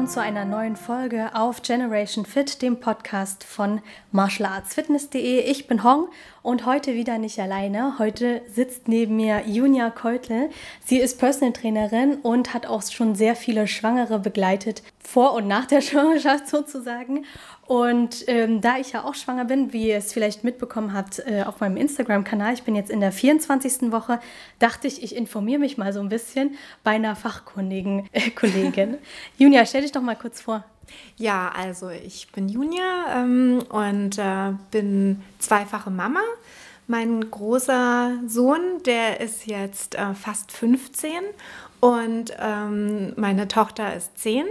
willkommen zu einer neuen Folge auf Generation Fit, dem Podcast von martialartsfitness.de. Ich bin Hong und heute wieder nicht alleine. Heute sitzt neben mir Junia Keutel. Sie ist Personal Trainerin und hat auch schon sehr viele Schwangere begleitet, vor und nach der Schwangerschaft sozusagen. Und ähm, da ich ja auch schwanger bin, wie ihr es vielleicht mitbekommen habt äh, auf meinem Instagram-Kanal, ich bin jetzt in der 24. Woche, dachte ich, ich informiere mich mal so ein bisschen bei einer fachkundigen äh, Kollegin. Junia, stell dich doch mal kurz vor. Ja, also ich bin Junia ähm, und äh, bin zweifache Mama. Mein großer Sohn, der ist jetzt äh, fast 15 und ähm, meine Tochter ist 10.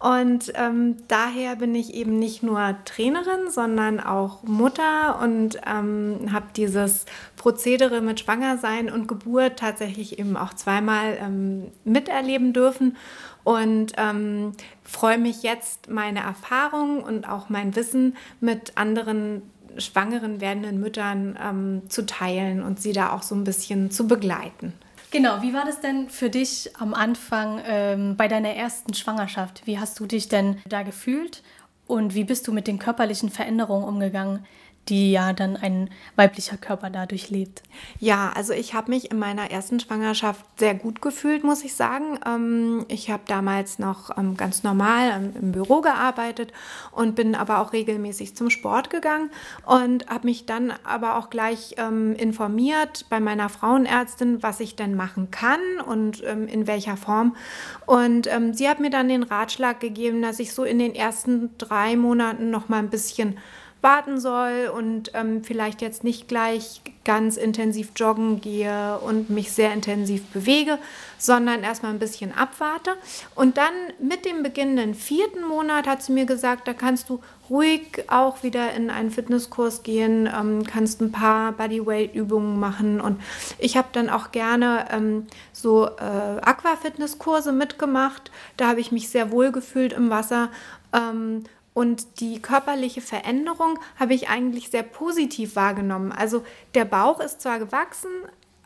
Und ähm, daher bin ich eben nicht nur Trainerin, sondern auch Mutter und ähm, habe dieses Prozedere mit Schwangersein und Geburt tatsächlich eben auch zweimal ähm, miterleben dürfen und ähm, freue mich jetzt, meine Erfahrungen und auch mein Wissen mit anderen schwangeren werdenden Müttern ähm, zu teilen und sie da auch so ein bisschen zu begleiten. Genau, wie war das denn für dich am Anfang ähm, bei deiner ersten Schwangerschaft? Wie hast du dich denn da gefühlt und wie bist du mit den körperlichen Veränderungen umgegangen? Die ja dann ein weiblicher Körper dadurch lebt. Ja, also ich habe mich in meiner ersten Schwangerschaft sehr gut gefühlt, muss ich sagen. Ähm, ich habe damals noch ähm, ganz normal ähm, im Büro gearbeitet und bin aber auch regelmäßig zum Sport gegangen und habe mich dann aber auch gleich informiert bei meiner Frauenärztin, was ich denn machen kann und in welcher Form. Und sie hat mir dann den Ratschlag gegeben, dass ich so in den ersten drei Monaten noch mal ein bisschen warten soll und ähm, vielleicht jetzt nicht gleich ganz intensiv joggen gehe und mich sehr intensiv bewege, sondern erstmal ein bisschen abwarte. Und dann mit dem beginnenden vierten Monat hat sie mir gesagt, da kannst du ruhig auch wieder in einen Fitnesskurs gehen, ähm, kannst ein paar Bodyweight-Übungen machen. Und ich habe dann auch gerne ähm, so äh, Aquafitnesskurse mitgemacht. Da habe ich mich sehr wohl gefühlt im Wasser. Ähm, und die körperliche Veränderung habe ich eigentlich sehr positiv wahrgenommen. Also der Bauch ist zwar gewachsen,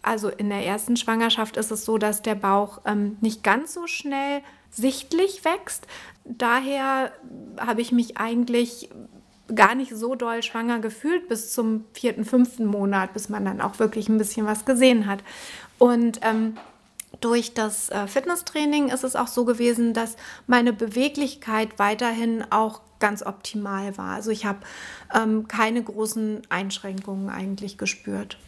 also in der ersten Schwangerschaft ist es so, dass der Bauch ähm, nicht ganz so schnell sichtlich wächst. Daher habe ich mich eigentlich gar nicht so doll schwanger gefühlt bis zum vierten, fünften Monat, bis man dann auch wirklich ein bisschen was gesehen hat. Und ähm, durch das äh, Fitnesstraining ist es auch so gewesen, dass meine Beweglichkeit weiterhin auch ganz optimal war. Also ich habe ähm, keine großen Einschränkungen eigentlich gespürt.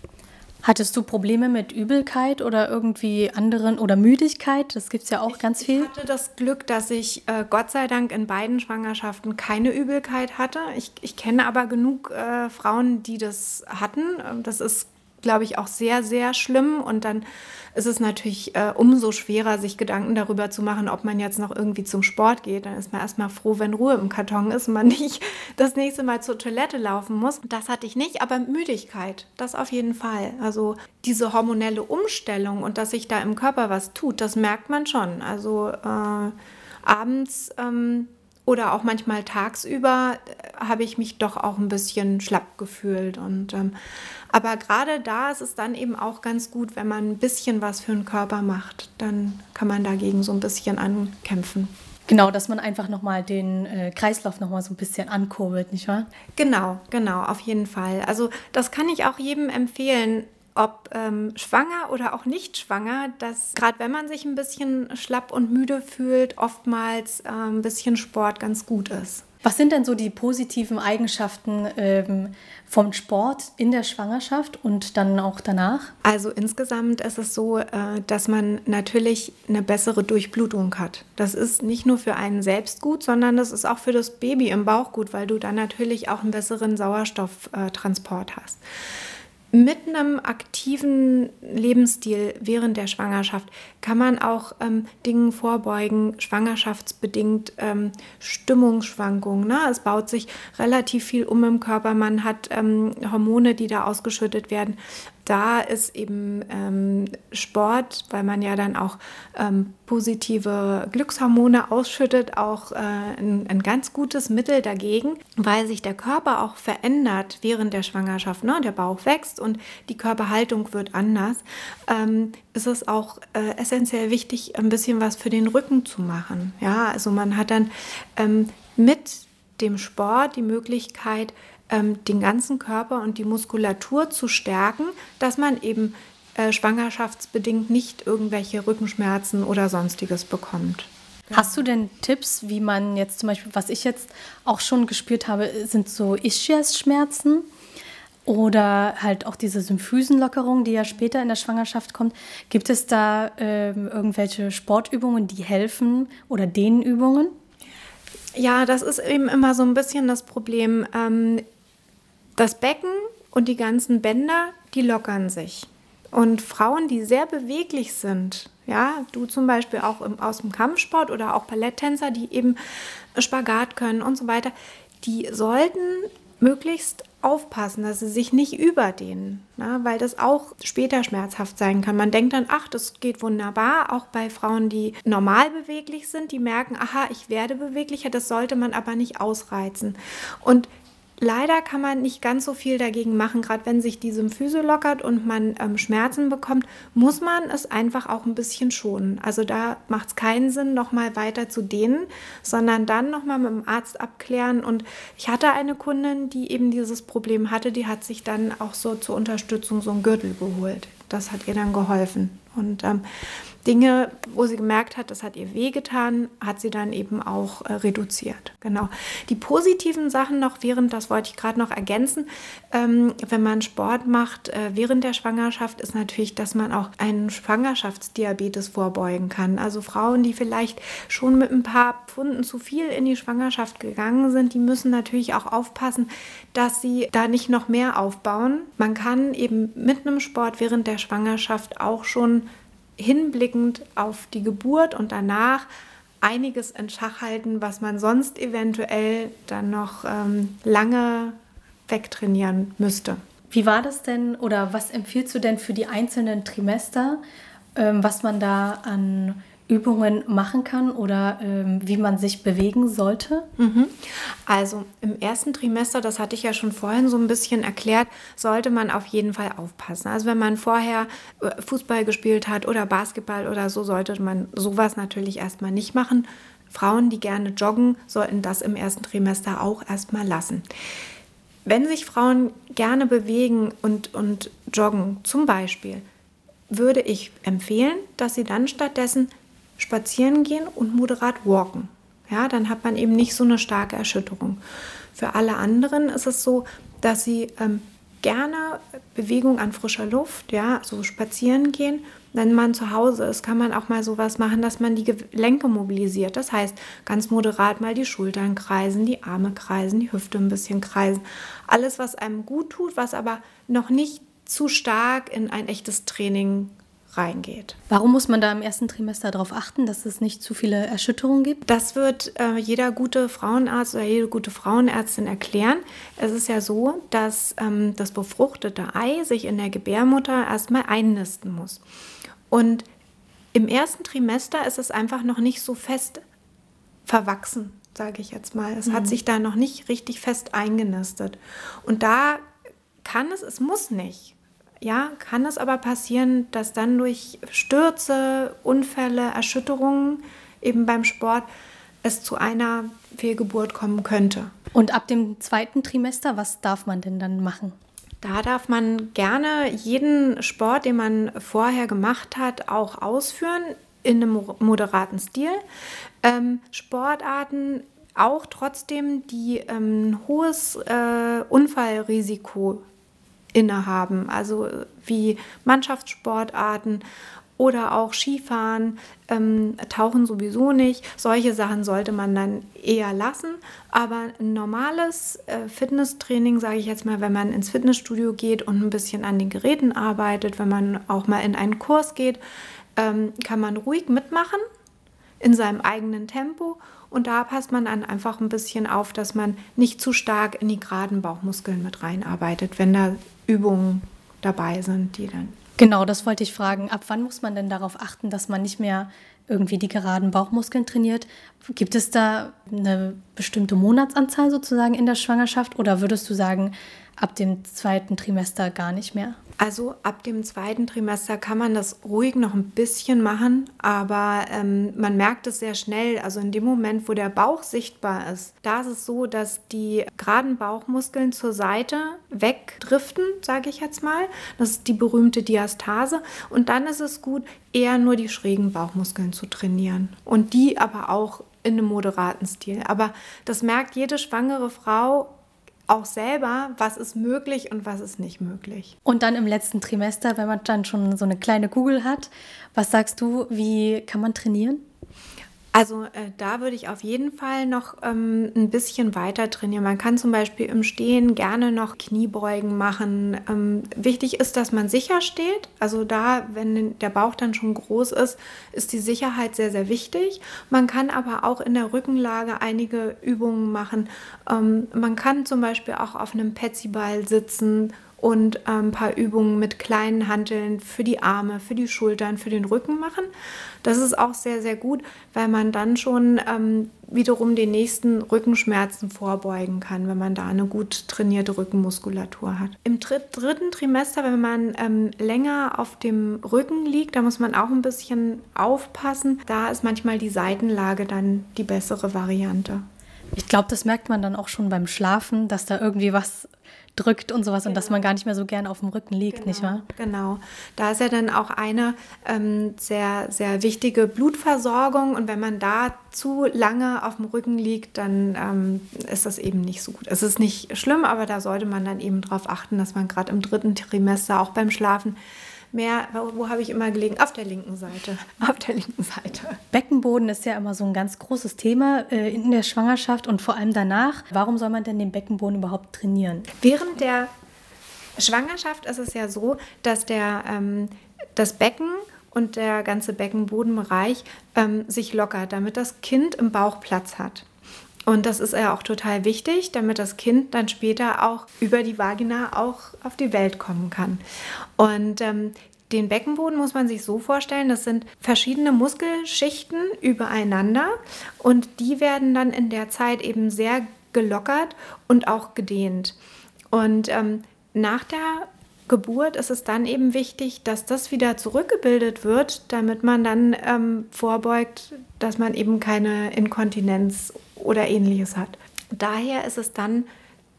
Hattest du Probleme mit Übelkeit oder irgendwie anderen oder Müdigkeit? Das gibt es ja auch ich, ganz viel. Ich hatte das Glück, dass ich äh, Gott sei Dank in beiden Schwangerschaften keine Übelkeit hatte. Ich, ich kenne aber genug äh, Frauen, die das hatten. Ähm, das ist glaube ich, auch sehr, sehr schlimm. Und dann ist es natürlich äh, umso schwerer, sich Gedanken darüber zu machen, ob man jetzt noch irgendwie zum Sport geht. Dann ist man erstmal froh, wenn Ruhe im Karton ist und man nicht das nächste Mal zur Toilette laufen muss. Das hatte ich nicht, aber Müdigkeit, das auf jeden Fall. Also diese hormonelle Umstellung und dass sich da im Körper was tut, das merkt man schon. Also äh, abends ähm, oder auch manchmal tagsüber äh, habe ich mich doch auch ein bisschen schlapp gefühlt. Und, ähm, aber gerade da ist es dann eben auch ganz gut, wenn man ein bisschen was für den Körper macht. Dann kann man dagegen so ein bisschen ankämpfen. Genau, dass man einfach nochmal den äh, Kreislauf nochmal so ein bisschen ankurbelt, nicht wahr? Genau, genau, auf jeden Fall. Also das kann ich auch jedem empfehlen, ob ähm, schwanger oder auch nicht schwanger, dass gerade wenn man sich ein bisschen schlapp und müde fühlt, oftmals äh, ein bisschen Sport ganz gut ist. Was sind denn so die positiven Eigenschaften ähm, vom Sport in der Schwangerschaft und dann auch danach? Also insgesamt ist es so, äh, dass man natürlich eine bessere Durchblutung hat. Das ist nicht nur für einen selbst gut, sondern das ist auch für das Baby im Bauch gut, weil du dann natürlich auch einen besseren Sauerstofftransport hast mit einem aktiven Lebensstil während der Schwangerschaft kann man auch ähm, Dingen vorbeugen, schwangerschaftsbedingt ähm, Stimmungsschwankungen. Ne? Es baut sich relativ viel um im Körper, man hat ähm, Hormone, die da ausgeschüttet werden. Da ist eben ähm, Sport, weil man ja dann auch ähm, positive Glückshormone ausschüttet, auch äh, ein, ein, ganz gutes Mittel dagegen, weil sich der Körper auch verändert während der Schwangerschaft. Ne? Der Bauch wächst und die Körperhaltung wird anders. Ähm, ist es auch äh, essentiell wichtig, ein bisschen was für den Rücken zu machen. Ja, also man hat dann ähm, mit dem Sport die Möglichkeit, ähm, den ganzen Körper und die Muskulatur zu stärken, dass man eben äh, schwangerschaftsbedingt nicht irgendwelche Rückenschmerzen oder sonstiges bekommt. Hast du denn Tipps, wie man jetzt zum Beispiel, was ich jetzt auch schon gespürt habe, sind so Ischias-Schmerzen oder halt auch diese Symphysenlockerung, die ja später in der Schwangerschaft kommt. Gibt es da ähm, irgendwelche Sportübungen, die helfen oder Dehnübungen? Ja, das ist eben immer so ein bisschen das Problem. Ähm, das Becken und die ganzen Bänder, die lockern sich. Und Frauen, die sehr beweglich sind, ja, du zum Beispiel auch im, aus dem Kampfsport oder auch Balletttänzer, die eben Spagat können und so weiter, die sollten möglichst aufpassen, dass sie sich nicht überdehnen, na, weil das auch später schmerzhaft sein kann. Man denkt dann, ach, das geht wunderbar, auch bei Frauen, die normal beweglich sind, die merken, aha, ich werde beweglicher, das sollte man aber nicht ausreizen. Und Leider kann man nicht ganz so viel dagegen machen, gerade wenn sich die Symphyse lockert und man ähm, Schmerzen bekommt, muss man es einfach auch ein bisschen schonen. Also da macht es keinen Sinn, nochmal weiter zu dehnen, sondern dann nochmal mit dem Arzt abklären. Und ich hatte eine Kundin, die eben dieses Problem hatte, die hat sich dann auch so zur Unterstützung so einen Gürtel geholt. Das hat ihr dann geholfen. Und ähm, Dinge, wo sie gemerkt hat, das hat ihr wehgetan, hat sie dann eben auch äh, reduziert. Genau. Die positiven Sachen noch während, das wollte ich gerade noch ergänzen, ähm, wenn man Sport macht äh, während der Schwangerschaft, ist natürlich, dass man auch einen Schwangerschaftsdiabetes vorbeugen kann. Also Frauen, die vielleicht schon mit ein paar Pfunden zu viel in die Schwangerschaft gegangen sind, die müssen natürlich auch aufpassen, dass sie da nicht noch mehr aufbauen. Man kann eben mit einem Sport während der Schwangerschaft auch schon hinblickend auf die Geburt und danach einiges in Schach halten, was man sonst eventuell dann noch ähm, lange wegtrainieren müsste. Wie war das denn oder was empfiehlst du denn für die einzelnen Trimester, ähm, was man da an Übungen machen kann oder ähm, wie man sich bewegen sollte? Mhm. Also im ersten Trimester, das hatte ich ja schon vorhin so ein bisschen erklärt, sollte man auf jeden Fall aufpassen. Also wenn man vorher äh, Fußball gespielt hat oder Basketball oder so, sollte man sowas natürlich erstmal nicht machen. Frauen, die gerne joggen, sollten das im ersten Trimester auch erstmal lassen. Wenn sich Frauen gerne bewegen und, und joggen, zum Beispiel, würde ich empfehlen, dass sie dann stattdessen spazieren gehen und moderat walken. Ja, dann hat man eben nicht so eine starke Erschütterung. Für alle anderen ist es so, dass sie ähm, gerne Bewegung an frischer Luft, ja, so spazieren gehen. Wenn man zu Hause ist, kann man auch mal sowas machen, dass man die Gelenke mobilisiert. Das heißt, ganz moderat mal die Schultern kreisen, die Arme kreisen, die Hüfte ein bisschen kreisen. Alles, was einem gut tut, was aber noch nicht zu stark in ein echtes Training reingeht. Warum muss man da im ersten Trimester darauf achten, dass es nicht zu viele Erschütterungen gibt? Das wird äh, jeder gute Frauenarzt oder jede gute Frauenärztin erklären. Es ist ja so, dass ähm, das befruchtete Ei sich in der Gebärmutter erstmal einnisten muss. Und im ersten Trimester ist es einfach noch nicht so fest verwachsen, sage ich jetzt mal. Es mhm. hat sich da noch nicht richtig fest eingenistet. Und da kann es, es muss nicht, ja, kann es aber passieren, dass dann durch Stürze, Unfälle, Erschütterungen eben beim Sport es zu einer Fehlgeburt kommen könnte. Und ab dem zweiten Trimester, was darf man denn dann machen? Da darf man gerne jeden Sport, den man vorher gemacht hat, auch ausführen in einem moderaten Stil. Ähm, Sportarten auch trotzdem, die ähm, hohes äh, Unfallrisiko innehaben, also wie Mannschaftssportarten oder auch Skifahren, ähm, Tauchen sowieso nicht. Solche Sachen sollte man dann eher lassen. Aber ein normales äh, Fitnesstraining, sage ich jetzt mal, wenn man ins Fitnessstudio geht und ein bisschen an den Geräten arbeitet, wenn man auch mal in einen Kurs geht, ähm, kann man ruhig mitmachen in seinem eigenen Tempo und da passt man dann einfach ein bisschen auf, dass man nicht zu stark in die geraden Bauchmuskeln mit reinarbeitet, wenn da Übungen dabei sind, die dann Genau, das wollte ich fragen. Ab wann muss man denn darauf achten, dass man nicht mehr irgendwie die geraden Bauchmuskeln trainiert? Gibt es da eine bestimmte Monatsanzahl sozusagen in der Schwangerschaft oder würdest du sagen, ab dem zweiten Trimester gar nicht mehr? Also ab dem zweiten Trimester kann man das ruhig noch ein bisschen machen, aber ähm, man merkt es sehr schnell. Also in dem Moment, wo der Bauch sichtbar ist, da ist es so, dass die geraden Bauchmuskeln zur Seite wegdriften, sage ich jetzt mal. Das ist die berühmte Diastase. Und dann ist es gut, eher nur die schrägen Bauchmuskeln zu trainieren. Und die aber auch in einem moderaten Stil. Aber das merkt jede schwangere Frau auch selber, was ist möglich und was ist nicht möglich. Und dann im letzten Trimester, wenn man dann schon so eine kleine Kugel hat, was sagst du, wie kann man trainieren? Also äh, da würde ich auf jeden Fall noch ähm, ein bisschen weiter trainieren. Man kann zum Beispiel im Stehen gerne noch Kniebeugen machen. Ähm, wichtig ist, dass man sicher steht. Also da, wenn der Bauch dann schon groß ist, ist die Sicherheit sehr, sehr wichtig. Man kann aber auch in der Rückenlage einige Übungen machen. Ähm, man kann zum Beispiel auch auf einem Petsyball sitzen und ein paar Übungen mit kleinen Hanteln für die Arme, für die Schultern, für den Rücken machen. Das ist auch sehr, sehr gut, weil man dann schon ähm, wiederum den nächsten Rückenschmerzen vorbeugen kann, wenn man da eine gut trainierte Rückenmuskulatur hat. Im dritten Trimester, wenn man ähm, länger auf dem Rücken liegt, da muss man auch ein bisschen aufpassen. Da ist manchmal die Seitenlage dann die bessere Variante. Ich glaube, das merkt man dann auch schon beim Schlafen, dass da irgendwie was drückt und sowas genau. und dass man genau. gar nicht mehr so gern auf dem Rücken liegt, genau, nicht wahr? Genau. Da ist ja dann auch eine ähm, sehr, sehr wichtige Blutversorgung und wenn man da zu lange auf dem Rücken liegt, dann ähm, ist das eben nicht so gut. Es ist nicht schlimm, aber da sollte man dann eben darauf achten, dass man gerade im dritten Trimester auch beim Schlafen mehr, wo habe ich immer gelegen? Auf der linken Seite. Auf der linken Seite. Beckenboden ist ja immer so ein ganz großes Thema äh, in der Schwangerschaft und vor allem danach. Warum soll man denn den Beckenboden überhaupt trainieren? Während der Schwangerschaft ist es ja so, dass der, ähm, das Becken und der ganze Beckenbodenbereich ähm, sich lockert, damit das Kind im Bauch Platz hat. Und das ist ja auch total wichtig, damit das Kind dann später auch über die Vagina auch auf die Welt kommen kann. Und ähm, den Beckenboden muss man sich so vorstellen, das sind verschiedene Muskelschichten übereinander und die werden dann in der Zeit eben sehr gelockert und auch gedehnt. Und ähm, nach der Geburt ist es dann eben wichtig, dass das wieder zurückgebildet wird, damit man dann ähm, vorbeugt, dass man eben keine Inkontinenz oder ähnliches hat. Daher ist es dann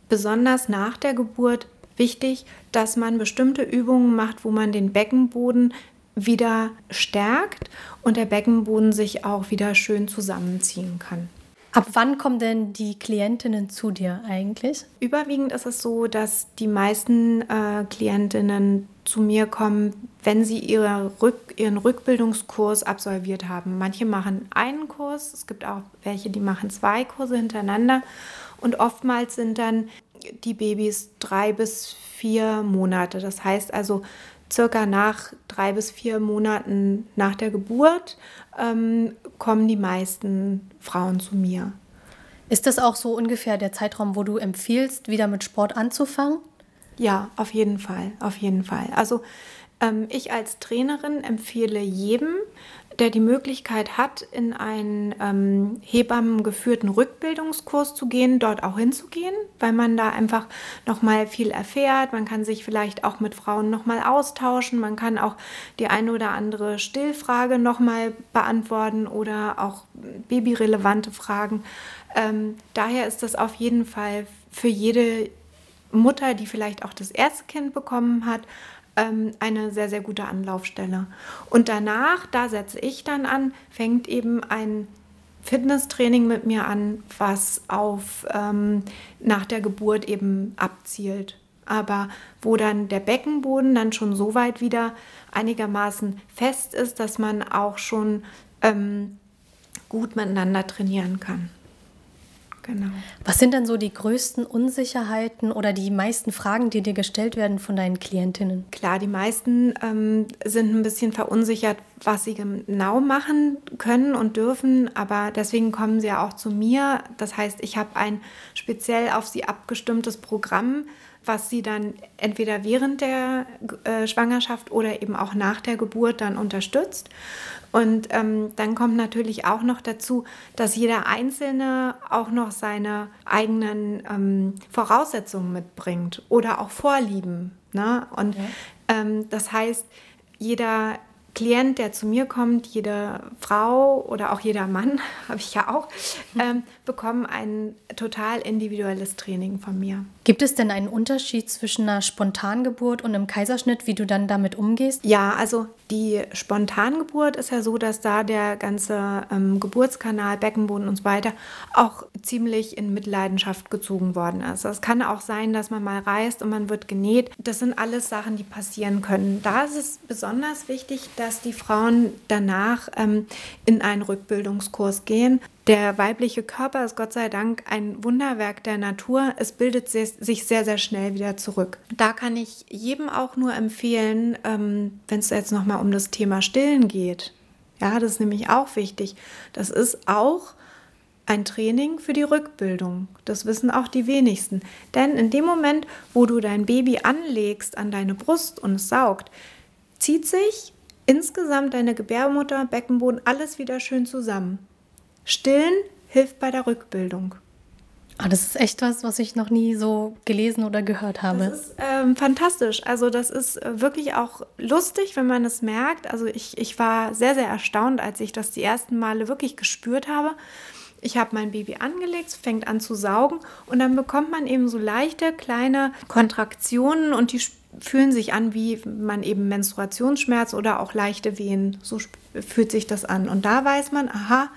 besonders nach der Geburt wichtig, dass man bestimmte Übungen macht, wo man den Beckenboden wieder stärkt und der Beckenboden sich auch wieder schön zusammenziehen kann. Ab wann kommen denn die Klientinnen zu dir eigentlich? Überwiegend ist es so, dass die meisten äh, Klientinnen zu mir kommen, wenn sie ihre Rück, ihren Rückbildungskurs absolviert haben. Manche machen einen Kurs, es gibt auch welche, die machen zwei Kurse hintereinander und oftmals sind dann die Babys drei bis vier Monate. Das heißt also circa nach drei bis vier Monaten nach der Geburt ähm, kommen die meisten Frauen zu mir. Ist das auch so ungefähr der Zeitraum, wo du empfiehlst, wieder mit Sport anzufangen? Ja, auf jeden Fall, auf jeden Fall. Also ähm, ich als Trainerin empfehle jedem, der die Möglichkeit hat, in einen ähm, hebammengeführten Rückbildungskurs zu gehen, dort auch hinzugehen, weil man da einfach nochmal viel erfährt. Man kann sich vielleicht auch mit Frauen nochmal austauschen. Man kann auch die eine oder andere Stillfrage nochmal beantworten oder auch babyrelevante Fragen. Ähm, daher ist das auf jeden Fall für jede Mutter, die vielleicht auch das erste Kind bekommen hat, ähm, eine sehr, sehr gute Anlaufstelle. Und danach, da setze ich dann an, fängt eben ein Fitnesstraining mit mir an, was auf ähm, nach der Geburt eben abzielt. Aber wo dann der Beckenboden dann schon so weit wieder einigermaßen fest ist, dass man auch schon ähm, gut miteinander trainieren kann. Genau. Was sind denn so die größten Unsicherheiten oder die meisten Fragen, die dir gestellt werden von deinen Klientinnen? Klar, die meisten ähm, sind ein bisschen verunsichert, was sie genau machen können und dürfen, aber deswegen kommen sie ja auch zu mir. Das heißt, ich habe ein speziell auf sie abgestimmtes Programm was sie dann entweder während der äh, Schwangerschaft oder eben auch nach der Geburt dann unterstützt. Und ähm, dann kommt natürlich auch noch dazu, dass jeder Einzelne auch noch seine eigenen ähm, Voraussetzungen mitbringt oder auch Vorlieben. Ne? Und ja. ähm, das heißt, jeder Klient, der zu mir kommt, jede Frau oder auch jeder Mann, habe ich ja auch, ähm, bekommen ein total individuelles Training von mir. Gibt es denn einen Unterschied zwischen einer Spontangeburt und einem Kaiserschnitt, wie du dann damit umgehst? Ja, also die Spontangeburt ist ja so, dass da der ganze ähm, Geburtskanal, Beckenboden und so weiter auch ziemlich in Mitleidenschaft gezogen worden ist. Es kann auch sein, dass man mal reist und man wird genäht. Das sind alles Sachen, die passieren können. Da ist es besonders wichtig, dass die Frauen danach ähm, in einen Rückbildungskurs gehen der weibliche Körper ist Gott sei Dank ein Wunderwerk der Natur. Es bildet sich sehr, sehr schnell wieder zurück. Da kann ich jedem auch nur empfehlen, ähm, wenn es jetzt nochmal um das Thema Stillen geht. Ja, das ist nämlich auch wichtig. Das ist auch ein Training für die Rückbildung. Das wissen auch die wenigsten. Denn in dem Moment, wo du dein Baby anlegst an deine Brust und es saugt, zieht sich insgesamt deine Gebärmutter, Beckenboden, alles wieder schön zusammen. Stillen hilft bei der Rückbildung. Ah, das ist echt was, was ich noch nie so gelesen oder gehört habe. Das ist ähm, fantastisch. Also das ist äh, wirklich auch lustig, wenn man es merkt. Also ich, ich war sehr, sehr erstaunt, als ich das die ersten Male wirklich gespürt habe. Ich habe mein Baby angelegt, es fängt an zu saugen und dann bekommt man eben so leichte kleine Kontraktionen und die fühlen sich an, wie man eben Menstruationsschmerz oder auch leichte Wehen. So fühlt sich das an. Und da weiß man, aha,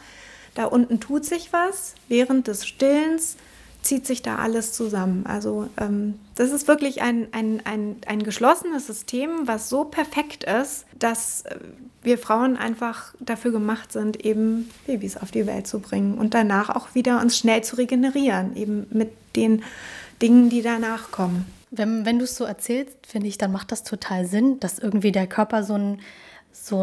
da unten tut sich was. Während des Stillens zieht sich da alles zusammen. Also ähm, das ist wirklich ein, ein, ein, ein geschlossenes System, was so perfekt ist, dass äh, wir Frauen einfach dafür gemacht sind, eben Babys auf die Welt zu bringen und danach auch wieder uns schnell zu regenerieren, eben mit den Dingen, die danach kommen. Wenn, wenn du es so erzählst, finde ich, dann macht das total Sinn, dass irgendwie der Körper so einen so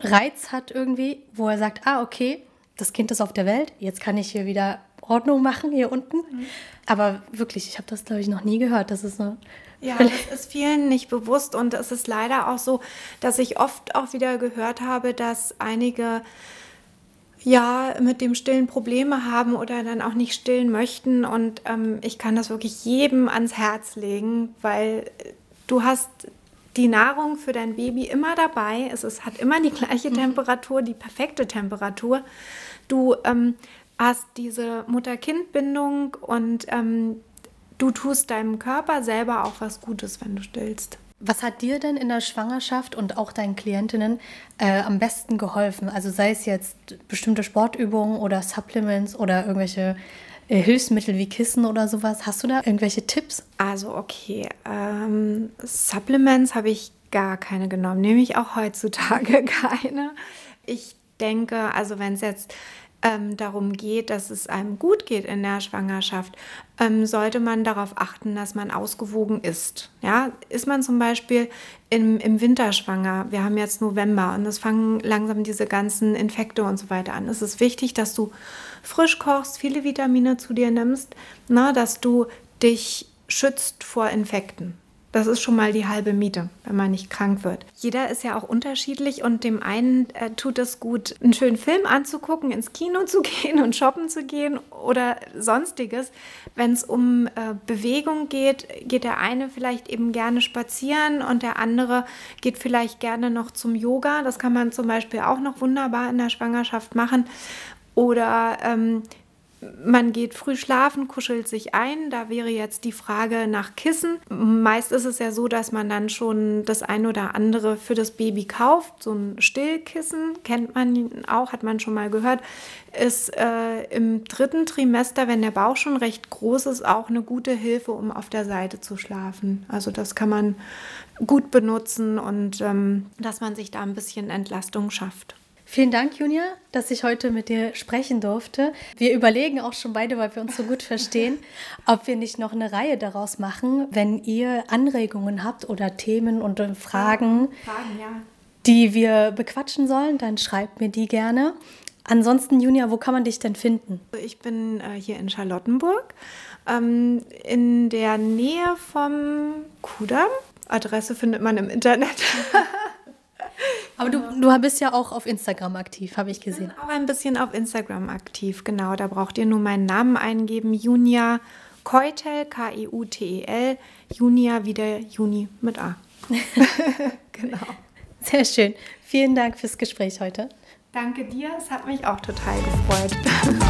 Reiz hat irgendwie, wo er sagt, ah, okay, das Kind ist auf der Welt, jetzt kann ich hier wieder Ordnung machen hier unten. Mhm. Aber wirklich, ich habe das, glaube ich, noch nie gehört. Das ist eine ja, das ist vielen nicht bewusst und es ist leider auch so, dass ich oft auch wieder gehört habe, dass einige ja mit dem Stillen Probleme haben oder dann auch nicht stillen möchten und ähm, ich kann das wirklich jedem ans Herz legen, weil du hast die Nahrung für dein Baby immer dabei. Es ist, hat immer die gleiche mhm. Temperatur, die perfekte Temperatur. Du ähm, hast diese Mutter-Kind-Bindung und ähm, du tust deinem Körper selber auch was Gutes, wenn du stillst. Was hat dir denn in der Schwangerschaft und auch deinen Klientinnen äh, am besten geholfen? Also sei es jetzt bestimmte Sportübungen oder Supplements oder irgendwelche Hilfsmittel wie Kissen oder sowas. Hast du da irgendwelche Tipps? Also okay, ähm, Supplements habe ich gar keine genommen, nehme ich auch heutzutage keine. Ich denke, also wenn es jetzt ähm, darum geht, dass es einem gut geht in der Schwangerschaft, ähm, sollte man darauf achten, dass man ausgewogen ist. Ja, ist man zum Beispiel im, im Winter schwanger, wir haben jetzt November und es fangen langsam diese ganzen Infekte und so weiter an. Es ist wichtig, dass du frisch kochst, viele Vitamine zu dir nimmst, na, dass du dich schützt vor Infekten. Das ist schon mal die halbe Miete, wenn man nicht krank wird. Jeder ist ja auch unterschiedlich und dem einen äh, tut es gut, einen schönen Film anzugucken, ins Kino zu gehen und shoppen zu gehen oder sonstiges. Wenn es um äh, Bewegung geht, geht der eine vielleicht eben gerne spazieren und der andere geht vielleicht gerne noch zum Yoga. Das kann man zum Beispiel auch noch wunderbar in der Schwangerschaft machen. Oder ähm, man geht früh schlafen, kuschelt sich ein. Da wäre jetzt die Frage nach Kissen. Meist ist es ja so, dass man dann schon das ein oder andere für das Baby kauft. So ein Stillkissen kennt man auch, hat man schon mal gehört. Ist äh, im dritten Trimester, wenn der Bauch schon recht groß ist, auch eine gute Hilfe, um auf der Seite zu schlafen. Also das kann man gut benutzen und ähm, dass man sich da ein bisschen Entlastung schafft. Vielen Dank, Junia, dass ich heute mit dir sprechen durfte. Wir überlegen auch schon beide, weil wir uns so gut verstehen, ob wir nicht noch eine Reihe daraus machen. Wenn ihr Anregungen habt oder Themen und Fragen, Fragen ja. die wir bequatschen sollen, dann schreibt mir die gerne. Ansonsten, Junia, wo kann man dich denn finden? Ich bin äh, hier in Charlottenburg ähm, in der Nähe vom Kudamm. Adresse findet man im Internet. Aber du, du bist ja auch auf Instagram aktiv, habe ich gesehen. Auch ein bisschen auf Instagram aktiv, genau. Da braucht ihr nur meinen Namen eingeben, Junia Keutel, K-E-U-T-E-L, Junia wie der Juni mit A. genau. Sehr schön. Vielen Dank fürs Gespräch heute. Danke dir, es hat mich auch total gefreut.